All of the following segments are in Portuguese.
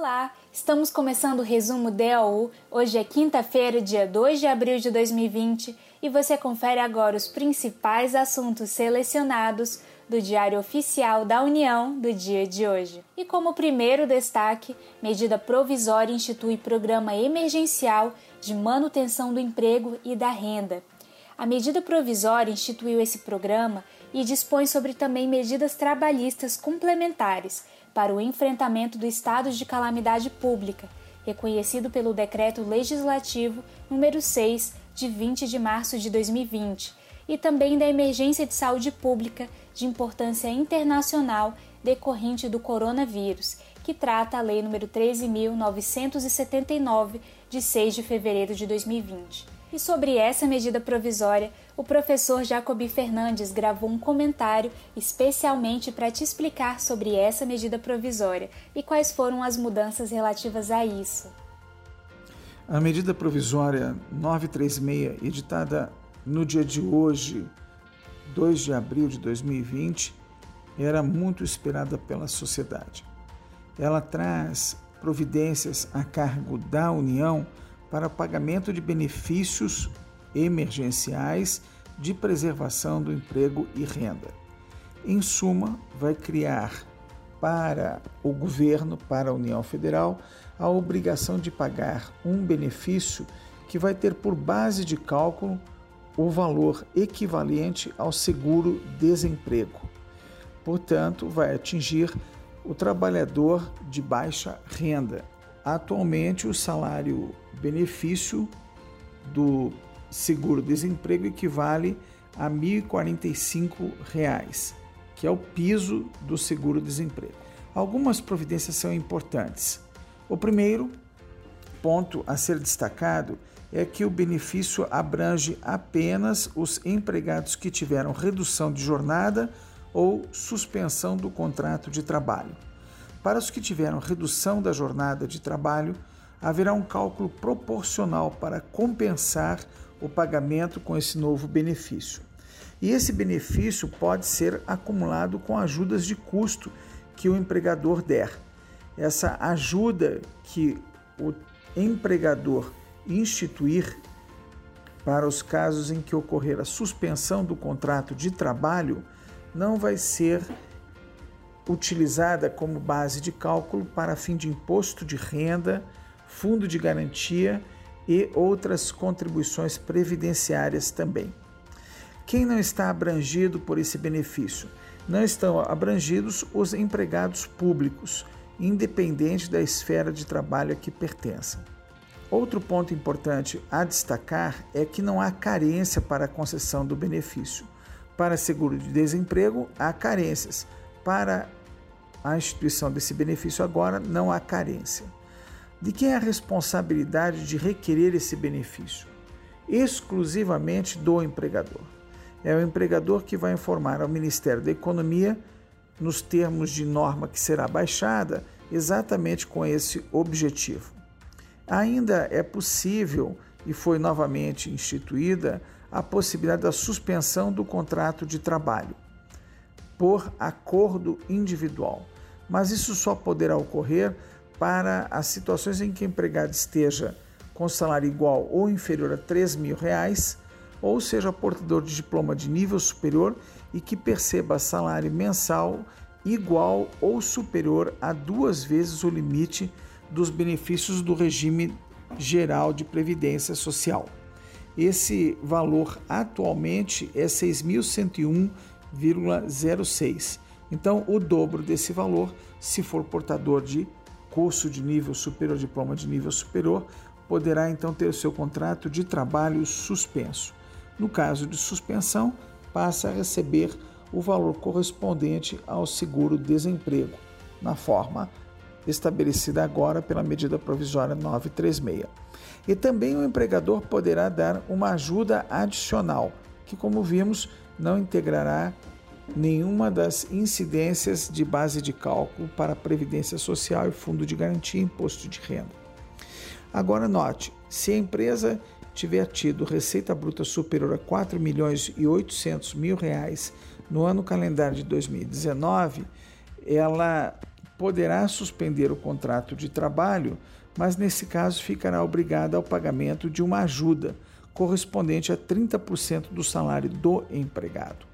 Olá, estamos começando o resumo DAU. Hoje é quinta-feira, dia 2 de abril de 2020, e você confere agora os principais assuntos selecionados do Diário Oficial da União do dia de hoje. E como primeiro destaque, medida provisória institui programa emergencial de manutenção do emprego e da renda. A medida provisória instituiu esse programa e dispõe sobre também medidas trabalhistas complementares para o enfrentamento do estado de calamidade pública, reconhecido pelo Decreto Legislativo número 6 de 20 de março de 2020, e também da emergência de saúde pública de importância internacional decorrente do coronavírus, que trata a Lei nº 13.979, de 6 de fevereiro de 2020. E sobre essa medida provisória, o professor Jacobi Fernandes gravou um comentário especialmente para te explicar sobre essa medida provisória e quais foram as mudanças relativas a isso. A medida provisória 936, editada no dia de hoje, 2 de abril de 2020, era muito esperada pela sociedade. Ela traz providências a cargo da União para pagamento de benefícios emergenciais de preservação do emprego e renda. Em suma, vai criar para o governo, para a União Federal, a obrigação de pagar um benefício que vai ter por base de cálculo o valor equivalente ao seguro-desemprego. Portanto, vai atingir o trabalhador de baixa renda. Atualmente, o salário benefício do seguro-desemprego equivale a R$ 1.045, que é o piso do seguro-desemprego. Algumas providências são importantes. O primeiro ponto a ser destacado é que o benefício abrange apenas os empregados que tiveram redução de jornada ou suspensão do contrato de trabalho. Para os que tiveram redução da jornada de trabalho, haverá um cálculo proporcional para compensar o pagamento com esse novo benefício. E esse benefício pode ser acumulado com ajudas de custo que o empregador der. Essa ajuda que o empregador instituir para os casos em que ocorrer a suspensão do contrato de trabalho não vai ser utilizada como base de cálculo para fim de imposto de renda, fundo de garantia e outras contribuições previdenciárias também. Quem não está abrangido por esse benefício? Não estão abrangidos os empregados públicos, independente da esfera de trabalho a que pertençam. Outro ponto importante a destacar é que não há carência para a concessão do benefício. Para seguro de desemprego, há carências. Para a instituição desse benefício agora, não há carência. De quem é a responsabilidade de requerer esse benefício? Exclusivamente do empregador. É o empregador que vai informar ao Ministério da Economia, nos termos de norma que será baixada, exatamente com esse objetivo. Ainda é possível, e foi novamente instituída, a possibilidade da suspensão do contrato de trabalho por acordo individual, mas isso só poderá ocorrer para as situações em que o empregado esteja com salário igual ou inferior a 3 mil reais, ou seja portador de diploma de nível superior e que perceba salário mensal igual ou superior a duas vezes o limite dos benefícios do regime geral de previdência social. Esse valor atualmente é 6.101,06. Então, o dobro desse valor, se for portador de curso de nível superior, diploma de nível superior, poderá então ter o seu contrato de trabalho suspenso. No caso de suspensão, passa a receber o valor correspondente ao seguro-desemprego, na forma estabelecida agora pela medida provisória 936. E também o empregador poderá dar uma ajuda adicional, que, como vimos, não integrará nenhuma das incidências de base de cálculo para Previdência Social e Fundo de Garantia e Imposto de Renda. Agora note, se a empresa tiver tido receita bruta superior a 4 milhões e 800 mil reais no ano calendário de 2019, ela poderá suspender o contrato de trabalho, mas nesse caso ficará obrigada ao pagamento de uma ajuda correspondente a 30% do salário do empregado.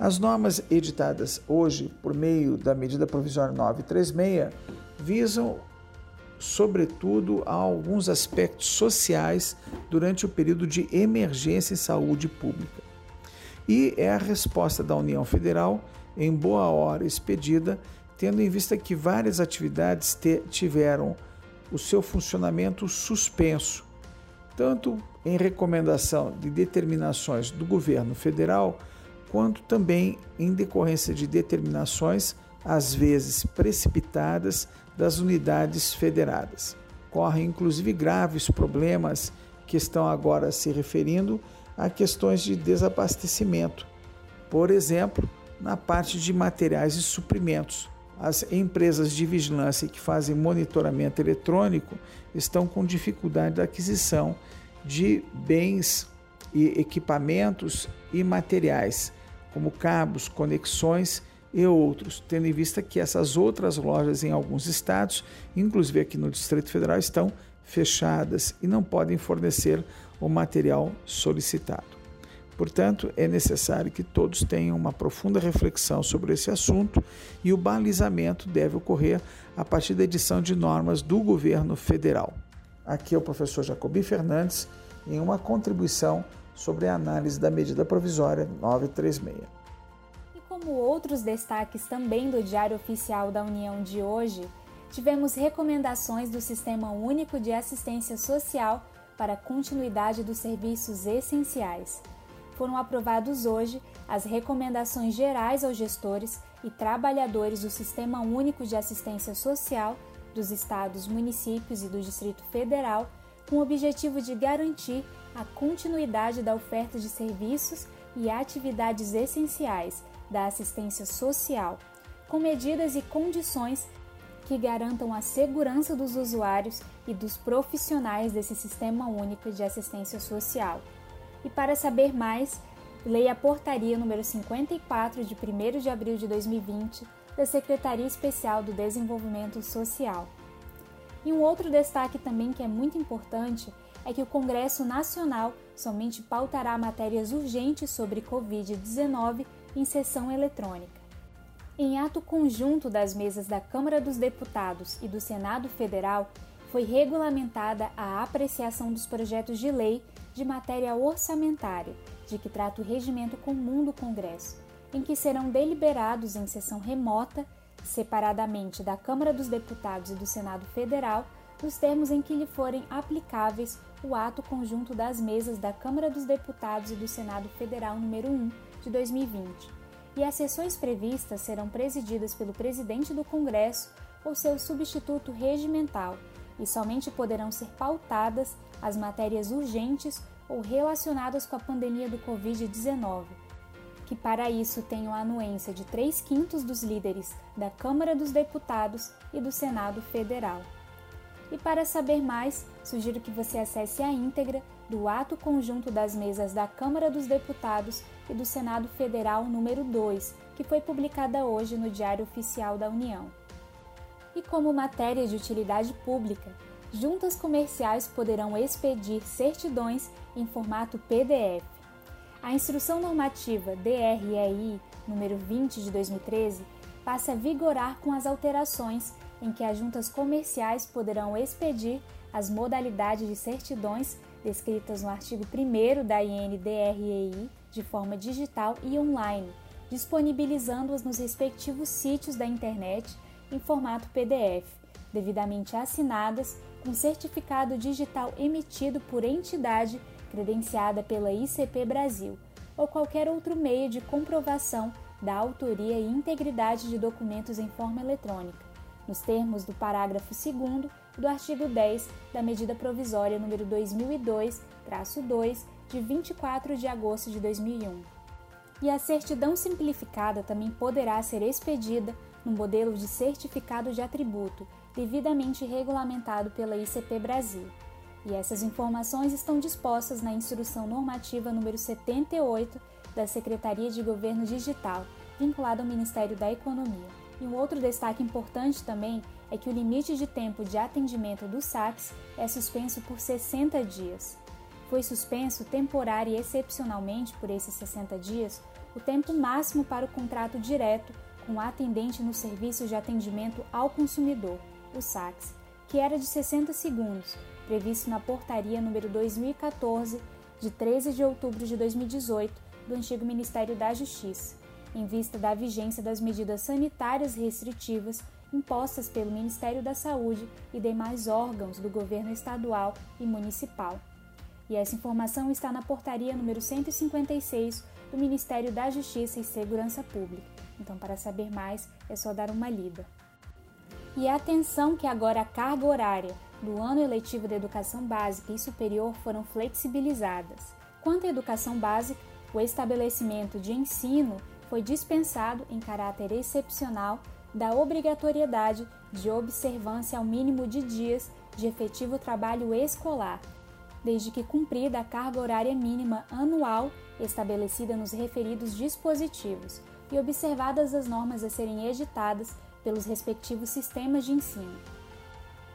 As normas editadas hoje por meio da medida provisória 936 visam, sobretudo, a alguns aspectos sociais durante o período de emergência em saúde pública. E é a resposta da União Federal, em boa hora expedida, tendo em vista que várias atividades tiveram o seu funcionamento suspenso, tanto em recomendação de determinações do governo federal, quanto também em decorrência de determinações, às vezes precipitadas, das unidades federadas. Correm inclusive graves problemas que estão agora se referindo a questões de desabastecimento. Por exemplo, na parte de materiais e suprimentos. As empresas de vigilância que fazem monitoramento eletrônico estão com dificuldade de aquisição de bens e equipamentos e materiais como cabos, conexões e outros, tendo em vista que essas outras lojas em alguns estados, inclusive aqui no Distrito Federal, estão fechadas e não podem fornecer o material solicitado. Portanto, é necessário que todos tenham uma profunda reflexão sobre esse assunto e o balizamento deve ocorrer a partir da edição de normas do governo federal. Aqui é o professor Jacobi Fernandes em uma contribuição sobre a análise da medida provisória 936. E como outros destaques também do Diário Oficial da União de hoje, tivemos recomendações do Sistema Único de Assistência Social para a continuidade dos serviços essenciais. Foram aprovados hoje as recomendações gerais aos gestores e trabalhadores do Sistema Único de Assistência Social dos estados, municípios e do Distrito Federal, com o objetivo de garantir a continuidade da oferta de serviços e atividades essenciais da assistência social, com medidas e condições que garantam a segurança dos usuários e dos profissionais desse Sistema Único de Assistência Social. E para saber mais, leia a Portaria número 54 de 1 de abril de 2020 da Secretaria Especial do Desenvolvimento Social. E um outro destaque também que é muito importante é que o Congresso Nacional somente pautará matérias urgentes sobre Covid-19 em sessão eletrônica. Em ato conjunto das mesas da Câmara dos Deputados e do Senado Federal, foi regulamentada a apreciação dos projetos de lei de matéria orçamentária, de que trata o regimento comum do Congresso, em que serão deliberados em sessão remota, separadamente da Câmara dos Deputados e do Senado Federal, nos termos em que lhe forem aplicáveis o ato conjunto das mesas da Câmara dos Deputados e do Senado Federal número 1 de 2020. E as sessões previstas serão presididas pelo presidente do Congresso ou seu substituto regimental, e somente poderão ser pautadas as matérias urgentes ou relacionadas com a pandemia do Covid-19, que para isso tenham a anuência de 3 quintos dos líderes da Câmara dos Deputados e do Senado Federal. E para saber mais, sugiro que você acesse a íntegra do Ato Conjunto das Mesas da Câmara dos Deputados e do Senado Federal número 2, que foi publicada hoje no Diário Oficial da União. E como matéria de utilidade pública, juntas comerciais poderão expedir certidões em formato PDF. A Instrução Normativa DREI número 20 de 2013 passa a vigorar com as alterações em que as juntas comerciais poderão expedir as modalidades de certidões descritas no artigo 1 da INDREI de forma digital e online, disponibilizando-as nos respectivos sítios da internet em formato PDF, devidamente assinadas com certificado digital emitido por entidade credenciada pela ICP Brasil ou qualquer outro meio de comprovação da autoria e integridade de documentos em forma eletrônica nos termos do parágrafo 2 do artigo 10 da medida provisória número 2002-2 de 24 de agosto de 2001. E a certidão simplificada também poderá ser expedida no modelo de certificado de atributo, devidamente regulamentado pela ICP Brasil. E essas informações estão dispostas na Instrução Normativa número 78 da Secretaria de Governo Digital, vinculada ao Ministério da Economia. E um outro destaque importante também é que o limite de tempo de atendimento do SACS é suspenso por 60 dias. Foi suspenso temporário e excepcionalmente por esses 60 dias o tempo máximo para o contrato direto com o atendente no serviço de atendimento ao consumidor, o SACS, que era de 60 segundos, previsto na portaria número 2014 de 13 de outubro de 2018 do antigo Ministério da Justiça em vista da vigência das medidas sanitárias restritivas impostas pelo Ministério da Saúde e demais órgãos do governo estadual e municipal. E essa informação está na portaria número 156 do Ministério da Justiça e Segurança Pública. Então, para saber mais, é só dar uma lida. E atenção que agora a carga horária do ano eletivo da educação básica e superior foram flexibilizadas. Quanto à educação básica, o estabelecimento de ensino foi dispensado, em caráter excepcional, da obrigatoriedade de observância ao mínimo de dias de efetivo trabalho escolar, desde que cumprida a carga horária mínima anual estabelecida nos referidos dispositivos e observadas as normas a serem editadas pelos respectivos sistemas de ensino.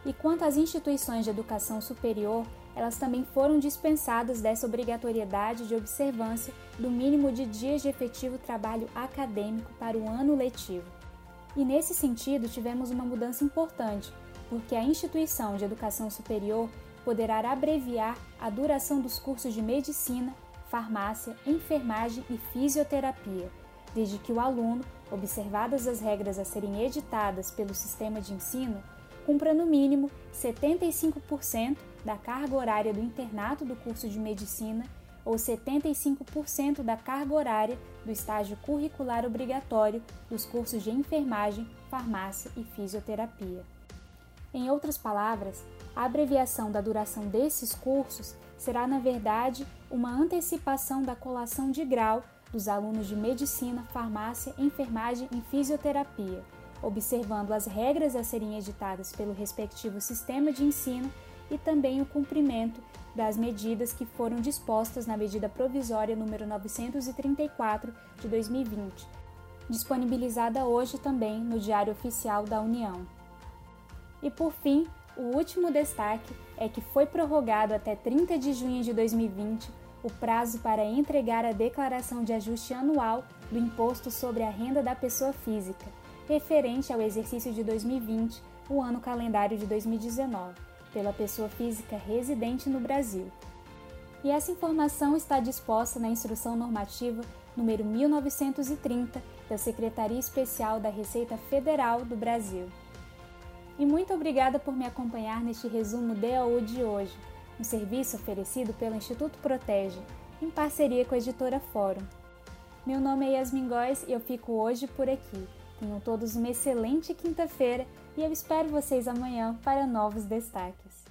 E quanto às instituições de educação superior, elas também foram dispensadas dessa obrigatoriedade de observância do mínimo de dias de efetivo trabalho acadêmico para o ano letivo. E nesse sentido, tivemos uma mudança importante, porque a instituição de educação superior poderá abreviar a duração dos cursos de medicina, farmácia, enfermagem e fisioterapia, desde que o aluno, observadas as regras a serem editadas pelo sistema de ensino, cumpra no mínimo 75% da carga horária do internato do curso de medicina ou 75% da carga horária do estágio curricular obrigatório dos cursos de enfermagem, farmácia e fisioterapia. Em outras palavras, a abreviação da duração desses cursos será, na verdade, uma antecipação da colação de grau dos alunos de medicina, farmácia, enfermagem e fisioterapia observando as regras a serem editadas pelo respectivo sistema de ensino e também o cumprimento das medidas que foram dispostas na medida provisória número 934 de 2020, disponibilizada hoje também no Diário Oficial da União. E por fim, o último destaque é que foi prorrogado até 30 de junho de 2020 o prazo para entregar a declaração de ajuste anual do Imposto sobre a Renda da Pessoa Física referente ao exercício de 2020, o ano calendário de 2019, pela pessoa física residente no Brasil. E essa informação está disposta na Instrução Normativa número 1930 da Secretaria Especial da Receita Federal do Brasil. E muito obrigada por me acompanhar neste resumo DAU de hoje, um serviço oferecido pelo Instituto Protege, em parceria com a editora Fórum. Meu nome é Yasmin Góes e eu fico hoje por aqui. Tenham todos uma excelente quinta-feira e eu espero vocês amanhã para novos destaques.